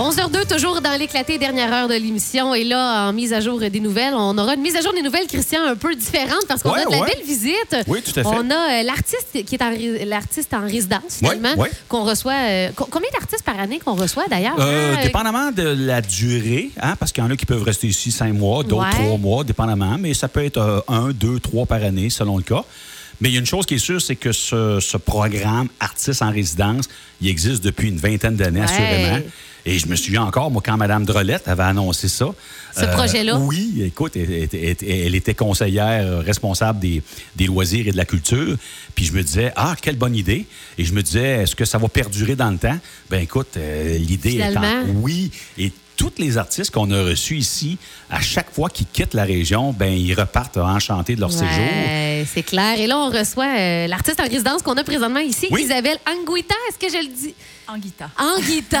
11h02, toujours dans l'éclaté dernière heure de l'émission. Et là, en mise à jour des nouvelles, on aura une mise à jour des nouvelles, Christian, un peu différente parce qu'on Ouais, a de la ouais. belle visite. Oui, tout à fait. On a euh, l'artiste qui est en, l'artiste en résidence, finalement, Ouais, qu'on reçoit. euh, co- combien d'artistes par année qu'on reçoit, d'ailleurs? Euh, hein? dépendamment de la durée, hein, parce qu'il y en a qui peuvent rester ici cinq mois, d'autres trois mois, dépendamment, mais ça peut être un, deux, trois par année, selon le cas. Mais il y a une chose qui est sûre, c'est que ce, ce programme Artistes en résidence, il existe depuis une vingtaine d'années, Ouais. assurément. Et je me souviens encore, moi, quand Mme Drolette avait annoncé ça. euh, Ce projet-là? Oui, écoute, elle, elle- elle- elle était conseillère euh, responsable des, des loisirs et de la culture. Puis je me disais, ah, quelle bonne idée. Et je me disais, est-ce que ça va perdurer dans le temps? Ben écoute, euh, l'idée est en... Oui. Et tous les artistes qu'on a reçus ici, à chaque fois qu'ils quittent la région, ben ils repartent enchantés de leur séjour. C'est clair. Et là, on reçoit euh, l'artiste en résidence qu'on a présentement ici, Oui. Isabelle Anguita. Est-ce que je le dis? Anguita. Anguita.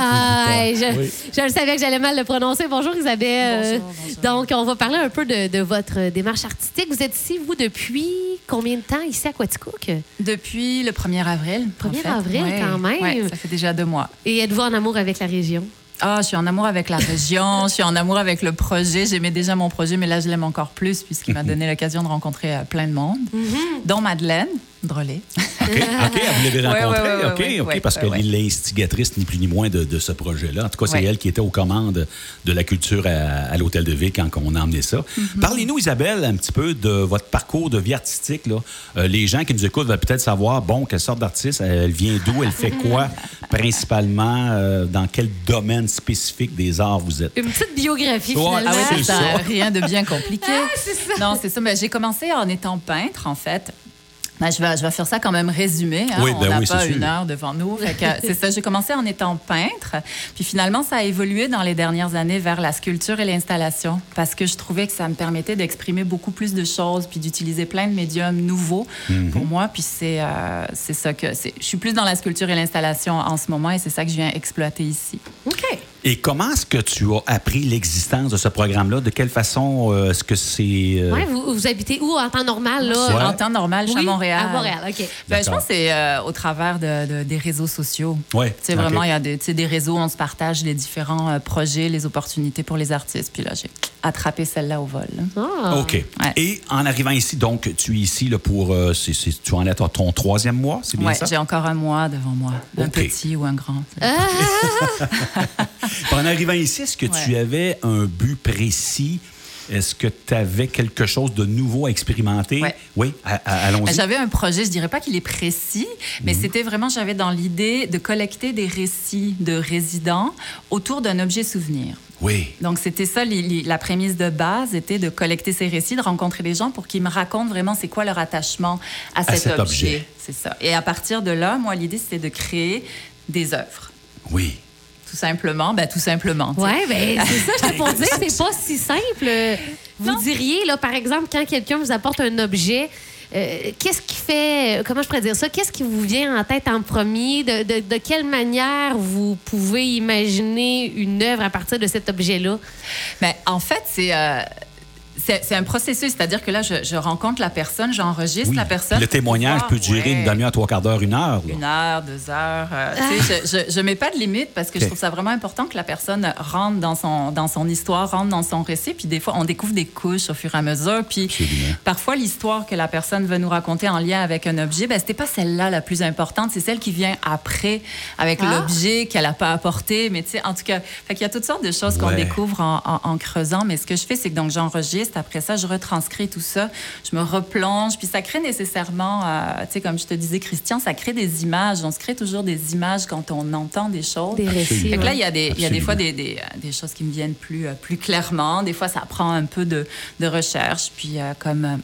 Je, Oui. je le savais que j'allais mal le prononcer. Bonjour, Isabelle. Bonjour, bonjour. Donc, on va parler un peu de, de votre démarche artistique. Vous êtes ici, vous, depuis combien de temps ici à Quaticook? Depuis le 1er avril. en 1er fait. avril, Ouais, quand même. ouais, ça fait déjà deux mois. Et êtes-vous en amour avec la région? Ah, je suis en amour avec la région, je suis en amour avec le projet. J'aimais déjà mon projet, mais là, je l'aime encore plus puisqu'il m'a donné l'occasion de rencontrer euh, plein de monde, Mm-hmm. dont Madeleine Drolet. OK, OK, vous l'avez Ouais, rencontré. ouais, ouais, OK, ouais, OK, ouais, parce qu'elle ouais. est l'instigatrice, ni plus ni moins, de, de ce projet-là. En tout cas, c'est Ouais. elle qui était aux commandes de la culture à, à l'Hôtel de Ville quand on a emmené ça. Mm-hmm. Parlez-nous, Isabelle, un petit peu de votre parcours de vie artistique. Là. Euh, les gens qui nous écoutent veulent peut-être savoir, bon, quelle sorte d'artiste, elle vient d'où, elle fait quoi, principalement, euh, dans quel domaine spécifique des arts vous êtes? Une petite biographie, Ouais, finalement. Ah oui, c'est c'est ça. ça. Rien de bien compliqué. Ah, c'est ça. Non, c'est ça. Mais j'ai commencé en étant peintre, en fait. Ben, je, vais, je vais faire ça quand même résumé. hein. Oui, On ben n'a oui, pas sûr. une heure devant nous. C'est ça. J'ai commencé en étant peintre. Puis finalement, ça a évolué dans les dernières années vers la sculpture et l'installation parce que je trouvais que ça me permettait d'exprimer beaucoup plus de choses puis d'utiliser plein de médiums nouveaux Mhm. pour moi. Puis c'est euh, c'est ça que c'est. Je suis plus dans la sculpture et l'installation en ce moment et c'est ça que je viens exploiter ici. OK. Et comment est-ce que tu as appris l'existence de ce programme-là? De quelle façon euh, est-ce que c'est... euh, Ouais, vous, vous habitez où en temps normal? Là? Ouais. En temps normal, je suis Oui, à Montréal. À Montréal, OK. Ben, je pense que c'est euh, au travers de, de- des réseaux sociaux. Ouais, Tu sais, ok. vraiment, il y a des, réseaux, on se partage les différents euh, projets, les opportunités pour les artistes. Puis là, j'ai attrapé celle-là au vol. Ah. OK. Ouais. Et en arrivant ici, donc, tu es ici là, pour. euh, tu en es à ton troisième mois, c'est bien Ouais, ça? j'ai encore un mois devant moi. Un petit ou un grand. En arrivant ici, est-ce que tu avais un but précis? Est-ce que tu avais quelque chose de nouveau à expérimenter? Ouais. Oui, à- à- allons-y. Ben, J'avais un projet, je dirais pas qu'il est précis, mais Mhm. c'était vraiment, j'avais dans l'idée de collecter des récits de résidents autour d'un objet souvenir. Oui. Donc, c'était ça, les- les- la prémisse de base était de collecter ces récits, de rencontrer des gens pour qu'ils me racontent vraiment c'est quoi leur attachement à cet, cet objet. objet. C'est ça. Et à partir de là, moi, l'idée, c'était de créer des œuvres. Oui. Tout simplement, ben, tout simplement. Oui, ben, c'est ça, je pour dire, c'est pas si simple. Vous diriez, là, par exemple, quand quelqu'un vous apporte un objet, euh, qu'est-ce qui fait, comment je pourrais dire ça, qu'est-ce qui vous vient en tête en premier? De, de- de quelle manière vous pouvez imaginer une œuvre à partir de cet objet-là? Mais en fait, c'est. euh, c'est un processus, c'est-à-dire que là, je, je rencontre la personne, j'enregistre oui. la personne. Le témoignage pouvoir- peut durer une demi-heure, trois quarts d'heure, une heure. là. Une heure, deux heures. euh, je, je mets pas de limite parce que je trouve ça vraiment important que la personne rentre dans son, dans son histoire, rentre dans son récit. Puis des fois, on découvre des couches au fur et à mesure. Puis Absolument. parfois, l'histoire que la personne veut nous raconter en lien avec un objet, ben, c'était pas celle-là la plus importante. C'est celle qui vient après avec Ah. l'objet qu'elle a pas apporté. Mais tu sais, en tout cas, qu'il y a toutes sortes de choses qu'on découvre en, en- en creusant. Mais ce que je fais, c'est que donc j'enregistre. Après ça, je retranscris tout ça. Je me replonge. Puis ça crée nécessairement, euh, tu sais, comme je te disais, Christian, ça crée des images. On se crée toujours des images quand on entend des choses. Des récits. Fait que là, il y a des, il y a des fois des, des, des choses qui me viennent plus, euh, plus clairement. Des fois, ça prend un peu de, de recherche. Puis, euh, comme.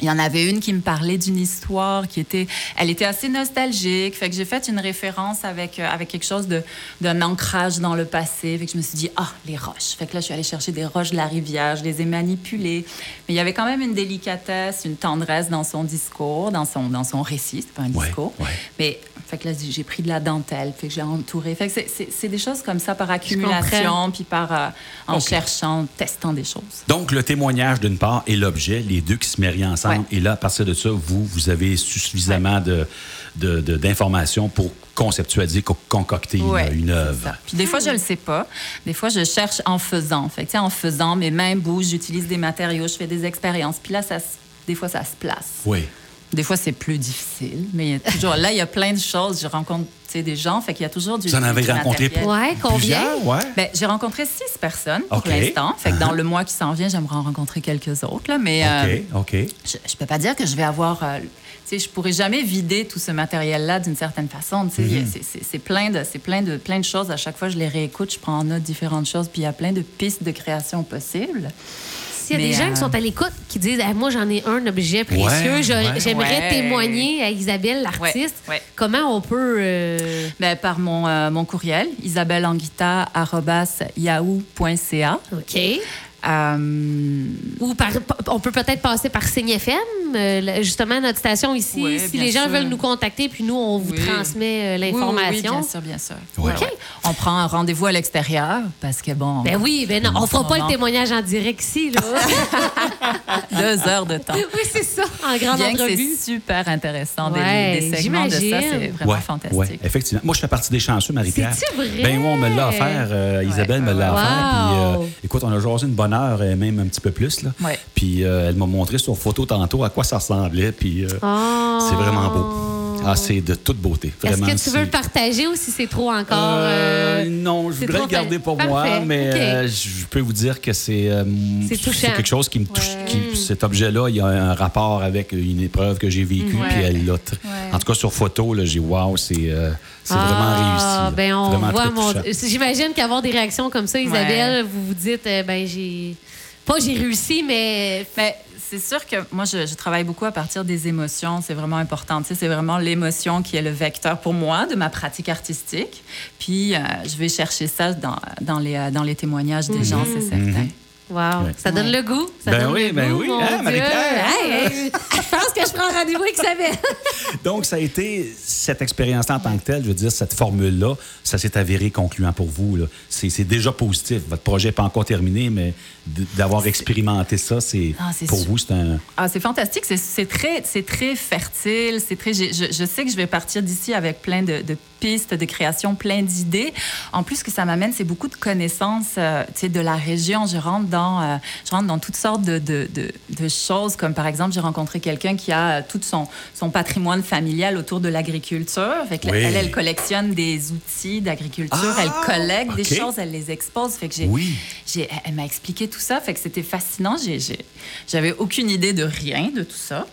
Il y en avait une qui me parlait d'une histoire qui était, elle était assez nostalgique. Fait que j'ai fait une référence avec, euh, avec quelque chose de, d'un ancrage dans le passé. Fait que je me suis dit, ah, les roches. Fait que là, je suis allée chercher des roches de la rivière. Je les ai manipulées. Mais il y avait quand même une délicatesse, une tendresse dans son discours, dans son, dans son récit. C'était pas un Ouais, discours. ouais. Mais fait que là, j'ai pris de la dentelle. Fait que j'ai entouré. Fait que c'est, des choses comme ça par accumulation, puis par, euh, en cherchant, testant des choses. Donc, le témoignage d'une part et l'objet, les deux qui se marient ensemble. Ouais. Et là, à partir de ça, vous, vous avez suffisamment de, d'informations pour conceptualiser, co- concocter une- Ouais, une, c'est œuvre. Puis des fois, je le sais pas. Des fois, je cherche en faisant. Fait que, en faisant, mes mains bougent, j'utilise des matériaux, je fais des expériences. Puis là, ça, des fois, ça se place. Oui. Des fois, c'est plus difficile. Mais il y a toujours, là, il y a plein de choses. Je rencontre des gens. Fait qu'il y a toujours du. Vous en avez rencontré. Ouais, combien? Plusieurs, ouais. Ben, j'ai rencontré six personnes pour l'instant. Fait que dans le mois qui s'en vient, j'aimerais en rencontrer quelques autres. Là, mais euh, je, je peux pas dire que je vais avoir. euh, tu sais, je pourrais jamais vider tout ce matériel-là d'une certaine façon. Tu sais, Mm-hmm. c'est- c'est- C'est plein de, c'est plein de, plein de choses. À chaque fois, je les réécoute, je prends en note différentes choses, puis il y a plein de pistes de création possibles. S'il y a Mais, des gens euh, qui sont à l'écoute, qui disent Ah, Moi, j'en ai un objet précieux, Ouais, j'aimerais Ouais. témoigner à Isabelle, l'artiste, Ouais, ouais. comment on peut. euh, Ben, par mon, euh, mon courriel, isabelleanguita.yahoo.ca. OK. Euh, Ou par, on peut peut-être passer par Signe FM, euh, justement, notre station ici. Ouais, si les gens sûr. veulent nous contacter, puis nous, on vous Oui. transmet euh, oui, oui, l'information. Oui, bien sûr, bien sûr. Ouais. On prend un rendez-vous à l'extérieur parce que, bon, Ben oui, ben non, on fera pas le témoignage en direct ici, là. deux heures de temps. oui, c'est ça, en grande Bien entrevue. c'est super intéressant des- Ouais, des, segments de ça, j'imagine. c'est vraiment Ouais, fantastique. ouais, effectivement. Moi, je fais partie des chanceux, Marie-Pierre. Ben oui, on me l'a offert. euh, Isabelle me l'a Wow. offert. Puis, euh, écoute, on a jasé une bonne heure, et même un petit peu plus. Là. Ouais. Puis, euh, elle m'a montré sur photo tantôt à quoi ça ressemblait. Puis, euh, Oh. c'est vraiment beau. Ah, c'est de toute beauté. Est-ce Vraiment, que tu veux le partager ou si c'est trop encore. Euh, euh, non, je voudrais le garder pour Parfait. moi, mais euh, je peux vous dire que c'est euh, quelque chose qui me touche. Ouais. qui- cet objet-là, il y a un rapport avec une épreuve que j'ai vécue, Ouais. puis elle l'a. En tout cas, sur photo, j'ai wow, c'est c'est Ah, vraiment réussi. Ben on Vraiment voit mon. J'imagine qu'avoir des réactions comme ça, Isabelle, vous vous dites, euh, ben j'ai. Pas j'ai réussi, mais. Mais c'est sûr que moi, je, je travaille beaucoup à partir des émotions. C'est vraiment important. Tu sais, c'est vraiment l'émotion qui est le vecteur pour moi de ma pratique artistique. Puis, euh, je vais chercher ça dans, dans, les, euh, dans les témoignages des gens, c'est certain. Wow, Ouais. ça donne Ouais. le goût? Ça Ben donne oui, le ben goût, oui, hein? Hey, hey, je pense que je prends rendez-vous avec Isabelle. Donc, ça a été cette expérience-là en tant que telle, je veux dire, cette formule-là, ça s'est avéré concluant pour vous. C'est déjà positif. Votre projet n'est pas encore terminé, mais d'avoir expérimenté ça, c'est Ah, pour sûr. vous, c'est un. Ah, c'est fantastique. C'est- très, c'est très fertile. C'est très. Je, je sais que je vais partir d'ici avec plein de, de pistes de création, plein d'idées. En plus, ce que ça m'amène, c'est beaucoup de connaissances, euh, de la région. Je rentre dans, euh, je rentre dans toutes sortes de, de, de, de choses, comme par exemple, j'ai rencontré quelqu'un qui a tout son, son patrimoine familial autour de l'agriculture. Fait que Oui. elle, elle collectionne des outils d'agriculture. Ah, elle collecte OK. des choses, elle les expose. Fait que j'ai, Oui. j'ai- elle- elle m'a expliqué tout ça, fait que c'était fascinant. J'ai- j'ai- J'avais aucune idée de rien de tout ça.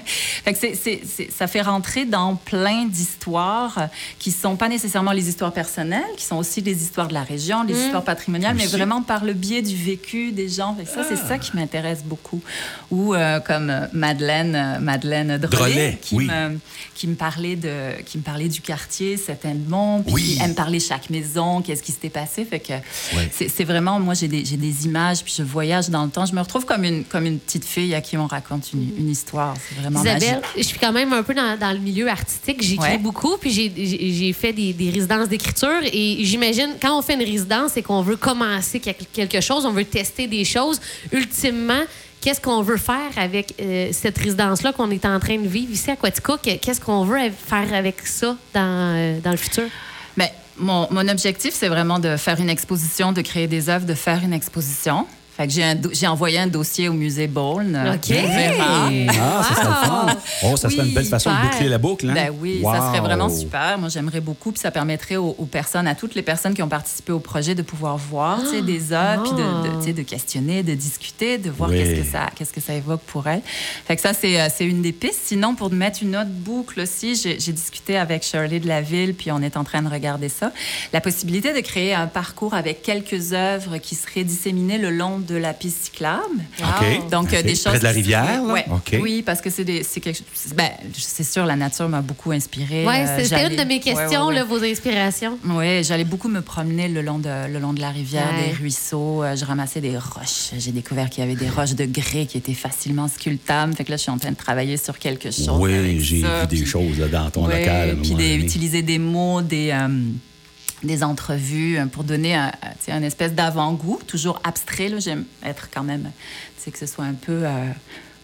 fait que ça fait rentrer dans plein d'histoires euh, qui sont pas nécessairement les histoires personnelles, qui sont aussi les histoires de la région, les histoires patrimoniales, mais vraiment par le biais du vécu des gens. Fait que ça, c'est ça qui m'intéresse beaucoup. Ou euh, comme euh, Madeleine, Madeleine Drolet, qui, oui. me, qui, me parlait de, qui me parlait du quartier, c'était bon, puis Oui. qui- elle me parlait chaque maison, qu'est-ce qui s'était passé. Fait que Ouais. c'est vraiment, moi, j'ai des, des images, puis je voyage dans le temps. Je me retrouve comme une, comme une petite fille à qui on raconte une, une histoire. C'est vraiment Isabelle, magique. je suis quand même un peu dans, dans le milieu artistique. J'écris Ouais. beaucoup, puis j'ai- fait des, des résidences d'écriture. Et j'imagine, quand on fait une résidence et qu'on veut commencer quel- quelque chose, on veut tester des choses, ultimement, qu'est-ce qu'on veut faire avec euh, cette résidence-là qu'on est en train de vivre ici à Quaticook? Qu'est-ce qu'on veut faire avec ça dans, euh, dans le futur? Mon, mon objectif, c'est vraiment de faire une exposition, de créer des œuvres, de faire une exposition. Fait que j'ai envoyé un dossier au musée Bowles. OK. On verra. Ah, ça serait fun. Oh, ça serait une belle façon de boucler la boucle, hein? Ben oui, ça serait vraiment super. Moi, j'aimerais beaucoup. Puis ça permettrait aux, aux personnes, à toutes les personnes qui ont participé au projet, de pouvoir voir des œuvres, puis de, questionner, de discuter, de voir Oui. qu'est-ce que ça, qu'est-ce que ça évoque pour elles. Fait que ça, c'est, euh, c'est une des pistes. Sinon, pour mettre une autre boucle aussi, j'ai, j'ai discuté avec Shirley de la Ville, puis on est en train de regarder ça. La possibilité de créer un parcours avec quelques œuvres qui seraient disséminées le long de la piste cyclable. OK. Donc, euh, OK. des choses. Près de la rivière, là? ouais. Oui, parce que c'est, des, c'est quelque chose. Ben, c'est sûr, la nature m'a beaucoup inspirée. Oui, Euh, c'était j'allais- une de mes questions, ouais, ouais. là, vos inspirations. Oui, j'allais beaucoup me promener le long de, le long de la rivière, Ouais. des ruisseaux. Euh, je ramassais des roches. J'ai découvert qu'il y avait des roches de grès qui étaient facilement sculptables. Fait que là, je suis en train de travailler sur quelque chose. Oui, j'ai vu des puis- choses là, dans ton Ouais, local. Puis des- utiliser des mots, des, euh, des entrevues euh, pour donner un, sais, un espèce d'avant-goût, toujours abstrait. là. J'aime être quand même, tu sais, que ce soit un peu. euh,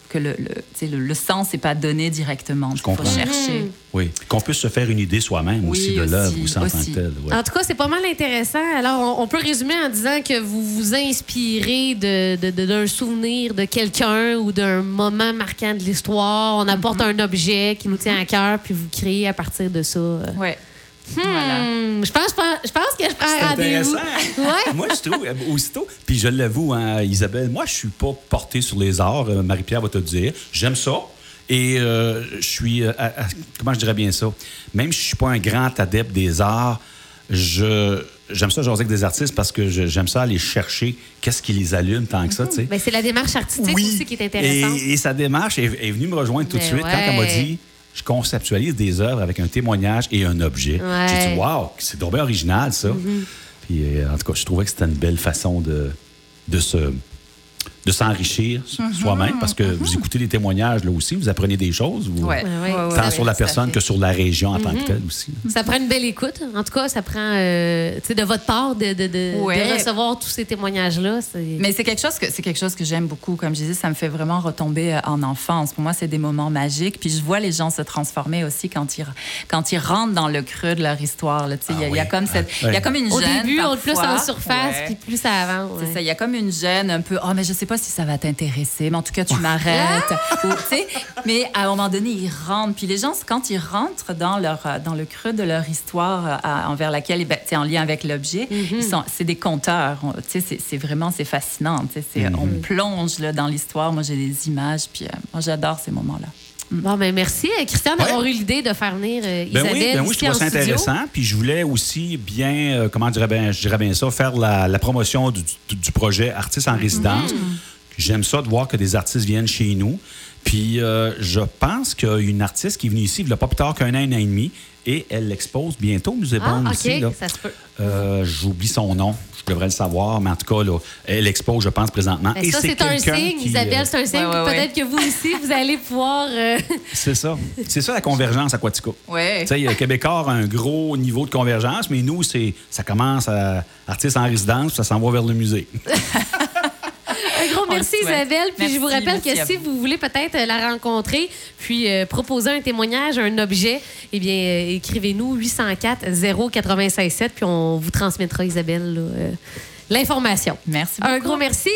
que le, le, le, le sens n'est pas donné directement. Il faut comprends. chercher. Oui. Qu'on puisse se faire une idée soi-même Oui, aussi de l'œuvre aussi en tant que aussi. telle. ouais. En tout cas, c'est pas mal intéressant. Alors, on, on peut résumer en disant que vous vous inspirez de- de- de- d'un souvenir de quelqu'un ou d'un moment marquant de l'histoire. On apporte Mm-hmm. un objet qui nous tient à cœur, puis vous créez à partir de ça. euh, Ouais. Hmm, Voilà. je, pense, je pense que je prends rendez-vous. intéressant. Ouais. moi, je trouve, euh, aussitôt, puis je l'avoue, hein, Isabelle, moi, je suis pas porté sur les arts. euh, Marie-Pierre va te le dire. J'aime ça. Et euh, je suis, euh, à- à- comment je dirais bien ça? Même si je suis pas un grand adepte des arts, je j'aime ça jaser avec des artistes parce que j'aime ça aller chercher qu'est-ce qui les allume tant que ça, tu sais. Ben, c'est la démarche artistique aussi qui est intéressante. Et, et sa démarche est, est venue me rejoindre tout de Mais suite quand elle m'a ouais. dit je conceptualise des œuvres avec un témoignage et un objet. Ouais. J'ai dit waouh, c'est donc bien original ça. Puis euh, en tout cas, je trouvais que c'était une belle façon de, de se de s'enrichir Mm-hmm. soi-même parce que vous écoutez les témoignages là aussi, vous apprenez des choses, vous, Ouais. Ouais, ouais. Ouais, ouais, tant ouais, sur la personne que sur la région en tant Mm-hmm. que telle aussi. Ça prend une belle écoute. En tout cas, ça prend, euh, de votre part de, de, de- Ouais. de recevoir tous ces témoignages-là. Mais c'est quelque chose que c'est quelque chose que j'aime beaucoup. Comme je disais, ça me fait vraiment retomber euh, en enfance. Pour moi, c'est des moments magiques. Puis je vois les gens se transformer aussi quand ils quand ils rentrent dans le creux de leur histoire. Il y, a- Ah y a comme cette, Ah, il y a comme une Au gêne début, on est plus en surface, Ouais. puis plus ça avance. C'est ouais. ça, il y a comme une gêne un peu. Oh, mais je sais pas si ça va t'intéresser, mais en tout cas, tu m'arrêtes. Mais à un moment donné, ils rentrent. Puis les gens, quand ils rentrent dans, leur, euh, dans le creux de leur histoire euh, à- envers laquelle, ben, tu sais, en lien avec l'objet, ils sont- c'est des conteurs. C'est- vraiment, c'est fascinant. Sais, c'est- On plonge là, dans l'histoire. Moi, j'ai des images, puis euh, moi, j'adore ces moments-là. Bon, ben merci, euh, Christian, d'avoir Ouais. eu l'idée de faire venir euh, Ben Isabelle oui, ben oui, je trouve ça studio. intéressant. Puis je voulais aussi bien, euh, comment dirais bien, je dirais bien ça, faire la, la promotion du, du- du projet Artistes en résidence. J'aime ça de voir que des artistes viennent chez nous. Puis euh, je pense qu'il y a une artiste qui est venue ici il n'y a pas plus tard qu'un an, un an et demi, et elle l'expose bientôt au Musée Ah, Bond aussi. là. ça se peut. J'oublie son nom. Je devrais le savoir, mais en tout cas, là, elle expose, je pense, présentement. Ben, et ça, c'est un signe, qui, Isabelle, euh, c'est un signe. Ouais, ouais, ouais. Peut-être que vous aussi, vous allez pouvoir. euh, c'est ça. C'est ça la convergence aquatica. Ouais. Tu sais, euh, Québécois a un gros niveau de convergence, mais nous, c'est ça commence à artistes en résidence, puis ça s'en va vers le musée. Un gros On le merci. Isabelle. Puis je vous rappelle que si vous. voulez peut-être euh, la rencontrer, puis euh, proposer un témoignage, un objet, eh bien, euh, écrivez-nous 804 096 7 puis on vous transmettra, Isabelle, l'information. Merci Un beaucoup. gros merci.